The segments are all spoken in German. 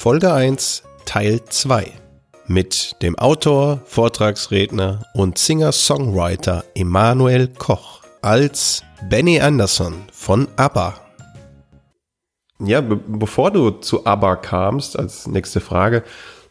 Folge 1, Teil 2 mit dem Autor, Vortragsredner und Singer-Songwriter Emanuel Koch als Benny Anderson von ABBA. Ja, be bevor du zu ABBA kamst, als nächste Frage,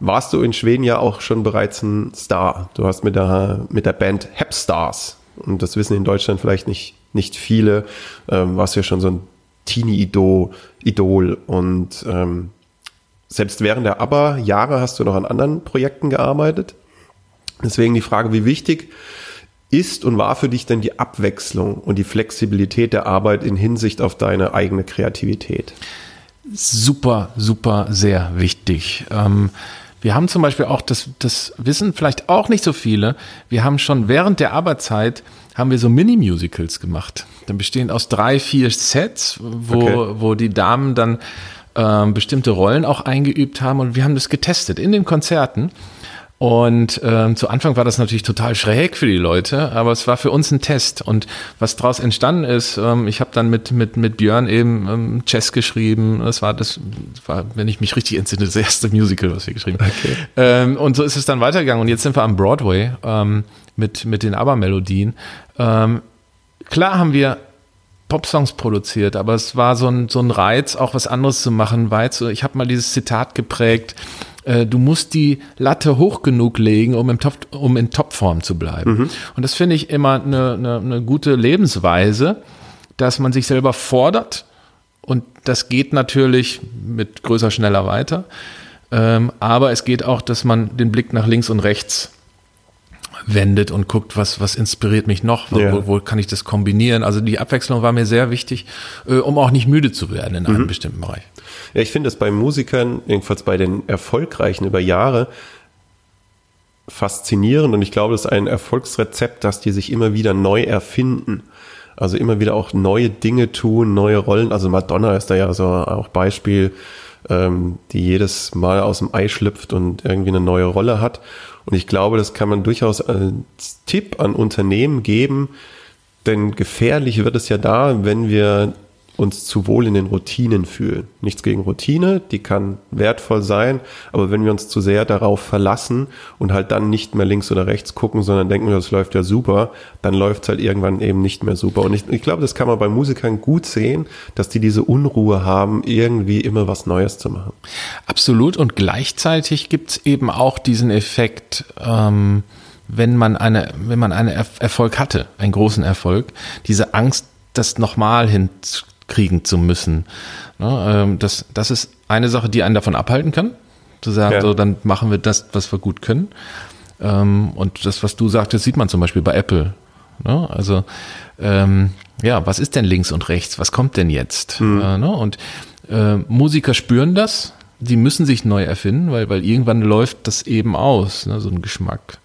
warst du in Schweden ja auch schon bereits ein Star. Du hast mit der, mit der Band Hepstars, und das wissen in Deutschland vielleicht nicht, nicht viele, ähm, warst ja schon so ein Teenie-Idol Idol und ähm, selbst während der ABBA-Jahre hast du noch an anderen Projekten gearbeitet. Deswegen die Frage, wie wichtig ist und war für dich denn die Abwechslung und die Flexibilität der Arbeit in Hinsicht auf deine eigene Kreativität? Super, super, sehr wichtig. Ähm, wir haben zum Beispiel auch, das, das wissen vielleicht auch nicht so viele, wir haben schon während der Arbeitszeit haben wir so Mini-Musicals gemacht. Dann bestehen aus drei, vier Sets, wo, okay. wo die Damen dann ähm, bestimmte Rollen auch eingeübt haben und wir haben das getestet in den Konzerten. Und ähm, zu Anfang war das natürlich total schräg für die Leute, aber es war für uns ein Test. Und was daraus entstanden ist, ähm, ich habe dann mit, mit, mit Björn eben ähm, Chess geschrieben. Das war das, war, wenn ich mich richtig entsinne, das erste Musical, was wir geschrieben haben. Okay. Ähm, und so ist es dann weitergegangen. Und jetzt sind wir am Broadway ähm, mit, mit den ABBA-Melodien. Ähm, klar haben wir Popsongs produziert, aber es war so ein, so ein Reiz, auch was anderes zu machen, weil ich habe mal dieses Zitat geprägt, äh, du musst die Latte hoch genug legen, um, im Top, um in Topform zu bleiben. Mhm. Und das finde ich immer eine, eine, eine gute Lebensweise, dass man sich selber fordert und das geht natürlich mit größer, schneller weiter. Ähm, aber es geht auch, dass man den Blick nach links und rechts wendet und guckt, was, was inspiriert mich noch, wo, ja. wo, kann ich das kombinieren. Also die Abwechslung war mir sehr wichtig, äh, um auch nicht müde zu werden in mhm. einem bestimmten Bereich. Ja, ich finde es bei Musikern, jedenfalls bei den Erfolgreichen über Jahre, faszinierend und ich glaube, das ist ein Erfolgsrezept, dass die sich immer wieder neu erfinden. Also immer wieder auch neue Dinge tun, neue Rollen. Also Madonna ist da ja so auch Beispiel, ähm, die jedes Mal aus dem Ei schlüpft und irgendwie eine neue Rolle hat. Und ich glaube, das kann man durchaus als Tipp an Unternehmen geben, denn gefährlich wird es ja da, wenn wir uns zu wohl in den Routinen fühlen. Nichts gegen Routine, die kann wertvoll sein, aber wenn wir uns zu sehr darauf verlassen und halt dann nicht mehr links oder rechts gucken, sondern denken, das läuft ja super, dann läuft es halt irgendwann eben nicht mehr super. Und ich, ich glaube, das kann man bei Musikern gut sehen, dass die diese Unruhe haben, irgendwie immer was Neues zu machen. Absolut und gleichzeitig gibt's eben auch diesen Effekt, ähm, wenn man eine, wenn man einen Erfolg hatte, einen großen Erfolg, diese Angst, das nochmal hin kriegen zu müssen. Ne, ähm, das, das ist eine Sache, die einen davon abhalten kann, zu sagen, ja. so, dann machen wir das, was wir gut können. Ähm, und das, was du sagtest, sieht man zum Beispiel bei Apple. Ne? Also, ähm, ja, was ist denn links und rechts? Was kommt denn jetzt? Mhm. Äh, ne? Und äh, Musiker spüren das, die müssen sich neu erfinden, weil, weil irgendwann läuft das eben aus, ne? so ein Geschmack.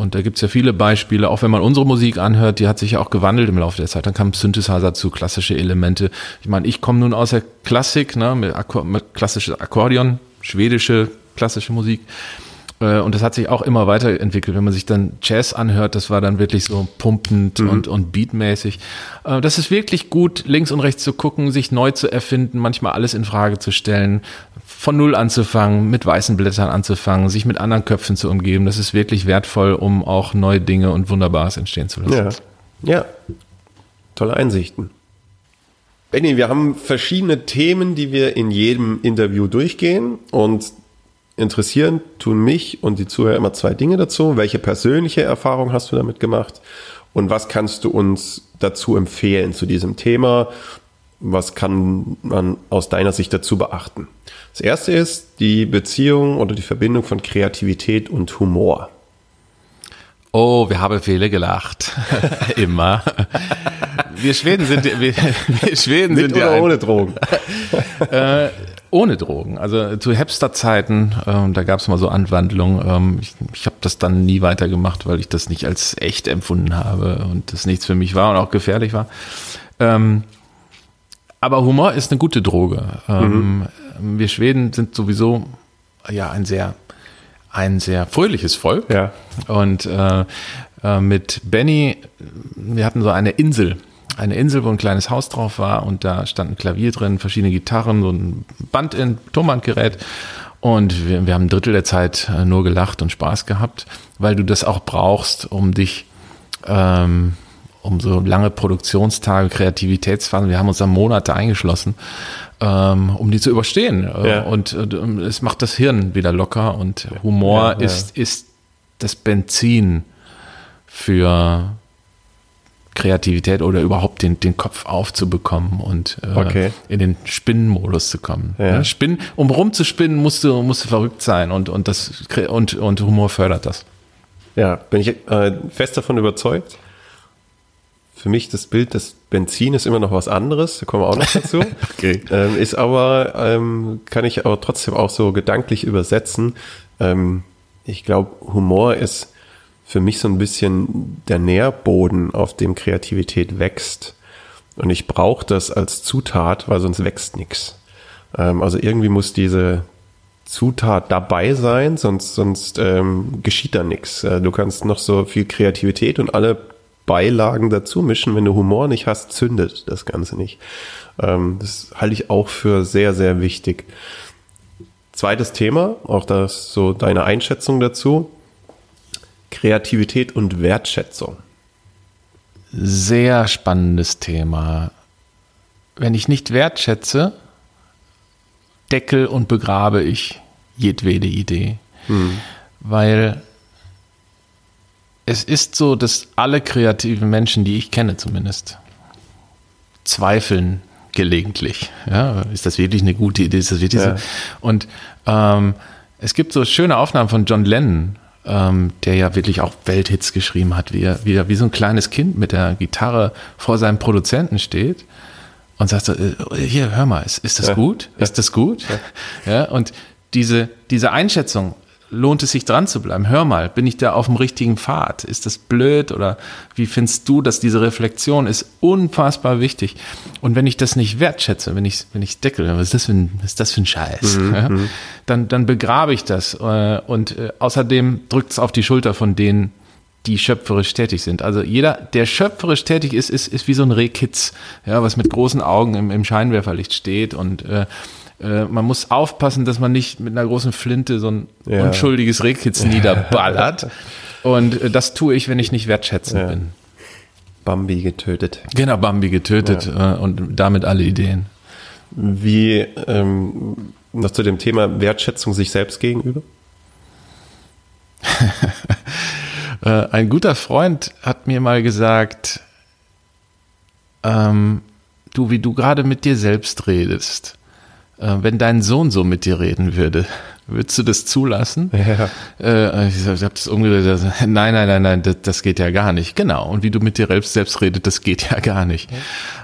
Und da gibt es ja viele Beispiele, auch wenn man unsere Musik anhört, die hat sich ja auch gewandelt im Laufe der Zeit. Dann kam Synthesizer zu, klassische Elemente. Ich meine, ich komme nun aus der Klassik, ne, mit, Akkord, mit klassisches Akkordeon, schwedische klassische Musik. Äh, und das hat sich auch immer weiterentwickelt. Wenn man sich dann Jazz anhört, das war dann wirklich so pumpend mhm. und, und beatmäßig. Äh, das ist wirklich gut, links und rechts zu gucken, sich neu zu erfinden, manchmal alles in Frage zu stellen, von Null anzufangen, mit weißen Blättern anzufangen, sich mit anderen Köpfen zu umgeben. Das ist wirklich wertvoll, um auch neue Dinge und Wunderbares entstehen zu lassen. Ja, ja. tolle Einsichten. Benny, wir haben verschiedene Themen, die wir in jedem Interview durchgehen und interessieren tun mich und die Zuhörer immer zwei Dinge dazu. Welche persönliche Erfahrung hast du damit gemacht und was kannst du uns dazu empfehlen zu diesem Thema? Was kann man aus deiner Sicht dazu beachten? Das erste ist die Beziehung oder die Verbindung von Kreativität und Humor. Oh, wir haben viele gelacht. Immer. Wir Schweden sind, wir, wir Schweden Mit sind oder ja ohne Drogen. äh, ohne Drogen. Also zu Hepster-Zeiten, ähm, da gab es mal so Anwandlungen. Ähm, ich ich habe das dann nie weitergemacht, weil ich das nicht als echt empfunden habe und das nichts für mich war und auch gefährlich war. Ähm, aber Humor ist eine gute Droge. Ähm, mhm. Wir Schweden sind sowieso ja ein sehr ein sehr fröhliches Volk. Ja. Und äh, äh, mit Benny, wir hatten so eine Insel, eine Insel, wo ein kleines Haus drauf war und da stand ein Klavier drin, verschiedene Gitarren, so ein Band in Tonbandgerät. Und wir, wir haben ein Drittel der Zeit äh, nur gelacht und Spaß gehabt, weil du das auch brauchst, um dich, ähm, um so lange Produktionstage, Kreativitätsphasen, wir haben uns da Monate eingeschlossen, ähm, um die zu überstehen. Äh, Ja. Und äh, es macht das Hirn wieder locker und Humor Ja, ja. ist, ist das Benzin für Kreativität oder überhaupt den, den Kopf aufzubekommen und äh, Okay. in den Spinnenmodus zu kommen. Ja. Ja, Spinnen, um rumzuspinnen, musst du, musst du verrückt sein und, und, das, und, und Humor fördert das. Ja, bin ich äh, fest davon überzeugt. Für mich das Bild des Benzin ist immer noch was anderes, da kommen wir auch noch dazu. Okay. ähm, ist aber, ähm, kann ich aber trotzdem auch so gedanklich übersetzen. Ähm, ich glaube, Humor ist für mich so ein bisschen der Nährboden, auf dem Kreativität wächst. Und ich brauche das als Zutat, weil sonst wächst nichts. Ähm, also irgendwie muss diese Zutat dabei sein, sonst, sonst ähm, geschieht da nichts. Äh, du kannst noch so viel Kreativität und alle Beilagen dazu mischen. Wenn du Humor nicht hast, zündet das Ganze nicht. Ähm, das halte ich auch für sehr, sehr wichtig. Zweites Thema, auch das so deine Einschätzung dazu. Kreativität und Wertschätzung. Sehr spannendes Thema. Wenn ich nicht wertschätze, deckel und begrabe ich jedwede Idee. Weil es ist so, dass alle kreativen Menschen, die ich kenne zumindest, zweifeln gelegentlich. Ja, ist das wirklich eine gute Idee? Ist das wirklich Ja. so? Und ähm, es gibt so schöne Aufnahmen von John Lennon, ähm, der ja wirklich auch Welthits geschrieben hat, wie er, wie er wie so ein kleines Kind mit der Gitarre vor seinem Produzenten steht und sagt so, äh, hier, hör mal, ist, ist das Ja. gut? Ist das gut? Ja. und diese, diese Einschätzung, lohnt es sich dran zu bleiben? Hör mal, bin ich da auf dem richtigen Pfad? Ist das blöd oder wie findest du, dass diese Reflexion ist unfassbar wichtig? Und wenn ich das nicht wertschätze, wenn ich wenn ich deckel, was ist das für ein, was ist das für ein Scheiß? ja? Dann dann begrabe ich das äh, und äh, außerdem drückt es auf die Schulter von denen, die schöpferisch tätig sind. Also jeder, der schöpferisch tätig ist, ist, ist wie so ein Rehkitz, ja, was mit großen Augen im, im Scheinwerferlicht steht und äh, äh, man muss aufpassen, dass man nicht mit einer großen Flinte so ein Ja. unschuldiges Rehkitz niederballert. Und äh, das tue ich, wenn ich nicht wertschätzend Ja. bin. Bambi getötet. Genau, Bambi getötet äh, und damit alle Ideen. Wie ähm, noch zu dem Thema Wertschätzung sich selbst gegenüber? Äh, ein guter Freund hat mir mal gesagt, ähm, du, wie du gerade mit dir selbst redest, wenn dein Sohn so mit dir reden würde, würdest du das zulassen? Ja. Äh, ich habe das umgedreht. Nein, nein, nein, nein, das, das geht ja gar nicht. Genau. Und wie du mit dir selbst selbst redest, das geht ja gar nicht.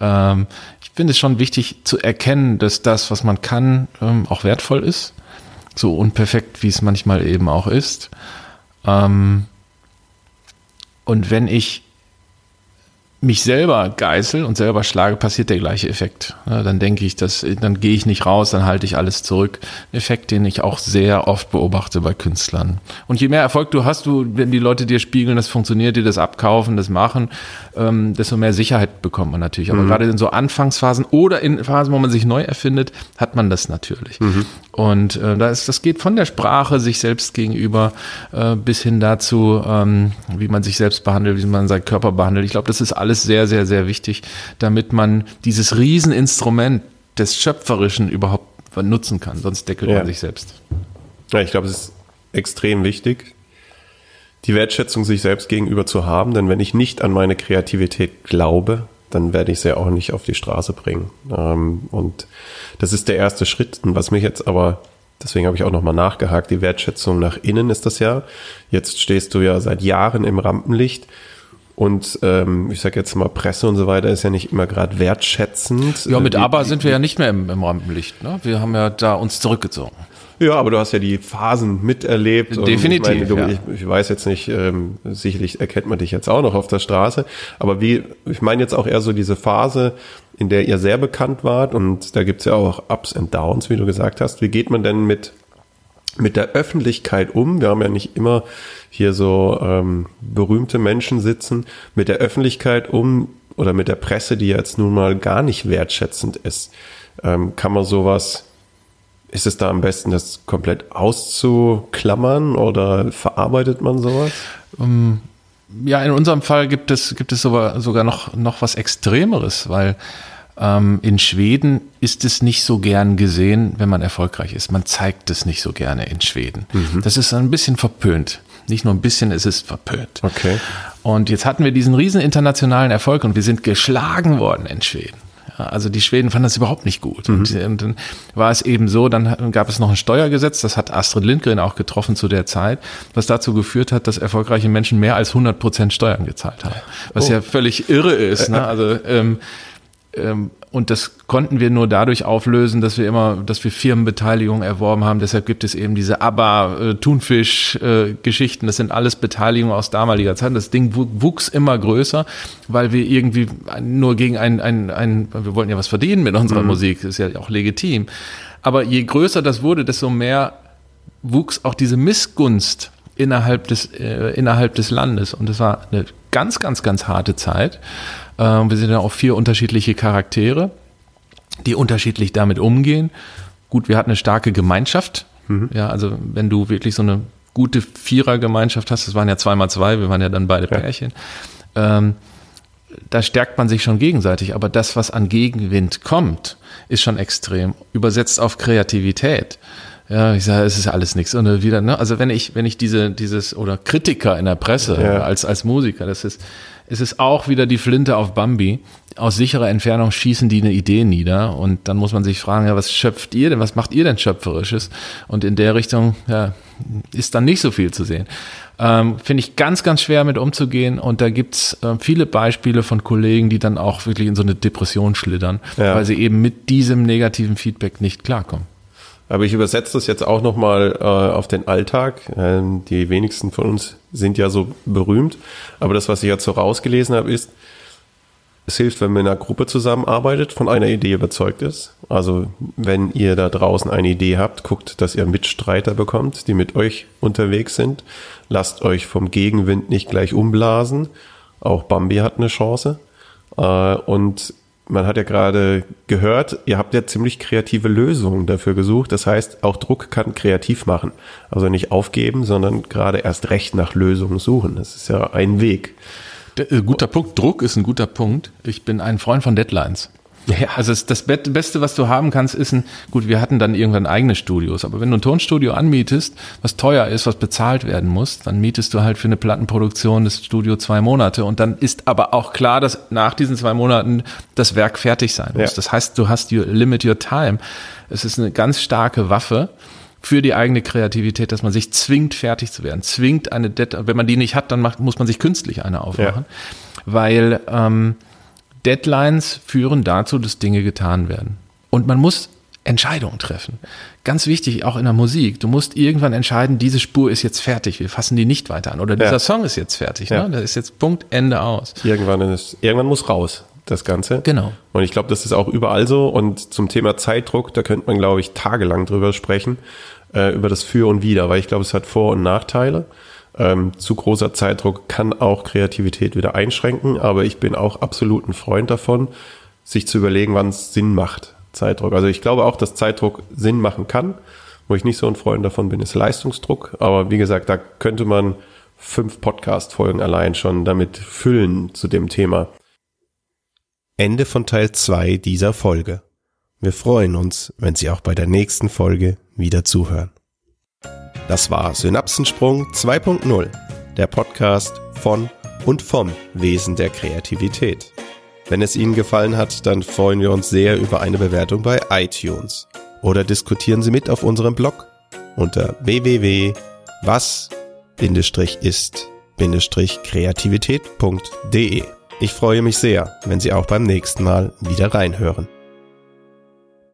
Ähm, ich finde es schon wichtig zu erkennen, dass das, was man kann, ähm, auch wertvoll ist. So unperfekt, wie es manchmal eben auch ist. Ähm, und wenn ich mich selber geißel und selber schlage, passiert der gleiche Effekt. Dann denke ich, dass, dann gehe ich nicht raus, dann halte ich alles zurück. Effekt, den ich auch sehr oft beobachte bei Künstlern. Und je mehr Erfolg du hast, du, wenn die Leute dir spiegeln, das funktioniert, dir das abkaufen, das machen, ähm, desto mehr Sicherheit bekommt man natürlich. Aber gerade in so Anfangsphasen oder in Phasen, wo man sich neu erfindet, hat man das natürlich. Und äh, da ist, das geht von der Sprache sich selbst gegenüber äh, bis hin dazu, ähm, wie man sich selbst behandelt, wie man seinen Körper behandelt. Ich glaube, das ist alles sehr, sehr, sehr wichtig, damit man dieses Rieseninstrument des Schöpferischen überhaupt nutzen kann. Sonst deckelt Ja. man sich selbst. Ja, ich glaube, es ist extrem wichtig, die Wertschätzung sich selbst gegenüber zu haben, denn wenn ich nicht an meine Kreativität glaube, dann werde ich sie auch nicht auf die Straße bringen. Ähm, und das ist der erste Schritt. Und was mich jetzt aber, deswegen habe ich auch nochmal nachgehakt, die Wertschätzung nach innen ist das ja. Jetzt stehst du ja seit Jahren im Rampenlicht. Und ähm, ich sage jetzt mal, Presse und so weiter ist ja nicht immer gerade wertschätzend. Ja, mit Äh, Aber die- sind wir ja nicht mehr im, im Rampenlicht. Ne? Wir haben ja da uns zurückgezogen. Ja, aber du hast ja die Phasen miterlebt. Definitiv, Ich, meine, du, ja. ich, ich weiß jetzt nicht, ähm, sicherlich erkennt man dich jetzt auch noch auf der Straße, aber wie, ich meine jetzt auch eher so diese Phase, in der ihr sehr bekannt wart und da gibt's ja auch Ups and Downs, wie du gesagt hast. Wie geht man denn mit, mit der Öffentlichkeit um? Wir haben ja nicht immer hier so ähm, berühmte Menschen sitzen, mit der Öffentlichkeit um oder mit der Presse, die jetzt nun mal gar nicht wertschätzend ist. Ähm, kann man sowas Ist es da am besten, das komplett auszuklammern oder verarbeitet man sowas? Um, ähm, ja, in unserem Fall gibt es, gibt es sogar, noch, noch was Extremeres, weil ähm, in Schweden ist es nicht so gern gesehen, wenn man erfolgreich ist. Man zeigt es nicht so gerne in Schweden. Mhm. Das ist ein bisschen verpönt. Nicht nur ein bisschen, es ist verpönt. Okay. Und jetzt hatten wir diesen riesen internationalen Erfolg und wir sind geschlagen worden in Schweden. Also die Schweden fanden das überhaupt nicht gut. Mhm. Und, dann war es eben so, dann gab es noch ein Steuergesetz, das hat Astrid Lindgren auch getroffen zu der Zeit, was dazu geführt hat, dass erfolgreiche Menschen mehr als 100 Prozent Steuern gezahlt haben. Was oh. ja völlig irre ist. Ne? Also ähm, ähm, und das konnten wir nur dadurch auflösen, dass wir immer, dass wir Firmenbeteiligung erworben haben. Deshalb gibt es eben diese ABBA, äh, Thunfisch-Geschichten. Äh, das sind alles Beteiligungen aus damaliger Zeit. Das Ding wuchs immer größer, weil wir irgendwie nur gegen ein, ein, ein wir wollten ja was verdienen mit unserer mhm. Musik. Das ist ja auch legitim. Aber je größer das wurde, desto mehr wuchs auch diese Missgunst innerhalb des, äh, innerhalb des Landes. Und das war eine ganz, ganz, ganz harte Zeit. Ähm, wir sind ja auch vier unterschiedliche Charaktere, die unterschiedlich damit umgehen. Gut, wir hatten eine starke Gemeinschaft. Mhm. Ja, also wenn du wirklich so eine gute Vierergemeinschaft hast, das waren ja zweimal zwei, wir waren ja dann beide ja. Pärchen, ähm, da stärkt man sich schon gegenseitig. Aber das, was an Gegenwind kommt, ist schon extrem. Übersetzt auf Kreativität. Ja, ich sage, es ist alles nichts. Und wieder, ne? Also wenn ich, wenn ich diese, dieses, oder Kritiker in der Presse ja. als, als Musiker, das ist, es ist auch wieder die Flinte auf Bambi. Aus sicherer Entfernung schießen die eine Idee nieder und dann muss man sich fragen, ja, was schöpft ihr denn, was macht ihr denn Schöpferisches? Und in der Richtung ja, ist dann nicht so viel zu sehen. Ähm, Finde ich ganz, ganz schwer mit umzugehen und da gibt's äh, viele Beispiele von Kollegen, die dann auch wirklich in so eine Depression schlittern, ja. weil sie eben mit diesem negativen Feedback nicht klarkommen. Aber ich übersetze das jetzt auch nochmal äh, auf den Alltag. Ähm, die wenigsten von uns sind ja so berühmt. Aber das, was ich jetzt so rausgelesen habe, ist, es hilft, wenn man in einer Gruppe zusammenarbeitet, von einer Idee überzeugt ist. Also wenn ihr da draußen eine Idee habt, guckt, dass ihr Mitstreiter bekommt, die mit euch unterwegs sind. Lasst euch vom Gegenwind nicht gleich umblasen. Auch Bambi hat eine Chance. Äh, und man hat ja gerade gehört, ihr habt ja ziemlich kreative Lösungen dafür gesucht. Das heißt, auch Druck kann kreativ machen. Also nicht aufgeben, sondern gerade erst recht nach Lösungen suchen. Das ist ja ein Weg. Äh, guter Punkt. Druck ist ein guter Punkt. Ich bin ein Freund von Deadlines. Ja. Also das Beste, was du haben kannst, ist ein, gut, wir hatten dann irgendwann eigene Studios, aber wenn du ein Tonstudio anmietest, was teuer ist, was bezahlt werden muss, dann mietest du halt für eine Plattenproduktion das Studio zwei Monate und dann ist aber auch klar, dass nach diesen zwei Monaten das Werk fertig sein muss. Ja. Das heißt, du hast your limit your time. Es ist eine ganz starke Waffe für die eigene Kreativität, dass man sich zwingt, fertig zu werden, zwingt eine Deadline. Wenn man die nicht hat, dann macht, muss man sich künstlich eine aufmachen, ja. weil ähm, Deadlines führen dazu, dass Dinge getan werden. Und man muss Entscheidungen treffen. Ganz wichtig, auch in der Musik. Du musst irgendwann entscheiden, diese Spur ist jetzt fertig, wir fassen die nicht weiter an. Oder dieser ja. Song ist jetzt fertig. Ja. Ne? Das ist jetzt Punkt, Ende aus. Irgendwann, ist, irgendwann muss raus, das Ganze. Genau. Und ich glaube, das ist auch überall so. Und zum Thema Zeitdruck, da könnte man, glaube ich, tagelang drüber sprechen, äh, über das Für und Wider, weil ich glaube, es hat Vor- und Nachteile. Ähm, zu großer Zeitdruck kann auch Kreativität wieder einschränken, aber ich bin auch absolut ein Freund davon, sich zu überlegen, wann es Sinn macht, Zeitdruck. Also ich glaube auch, dass Zeitdruck Sinn machen kann. Wo ich nicht so ein Freund davon bin, ist Leistungsdruck. Aber wie gesagt, da könnte man fünf Podcast-Folgen allein schon damit füllen zu dem Thema. Ende von Teil zwei dieser Folge. Wir freuen uns, wenn Sie auch bei der nächsten Folge wieder zuhören. Das war Synapsensprung 2.0, der Podcast von und vom Wesen der Kreativität. Wenn es Ihnen gefallen hat, dann freuen wir uns sehr über eine Bewertung bei iTunes. Oder diskutieren Sie mit auf unserem Blog unter www.was-ist-kreativität.de. Ich freue mich sehr, wenn Sie auch beim nächsten Mal wieder reinhören.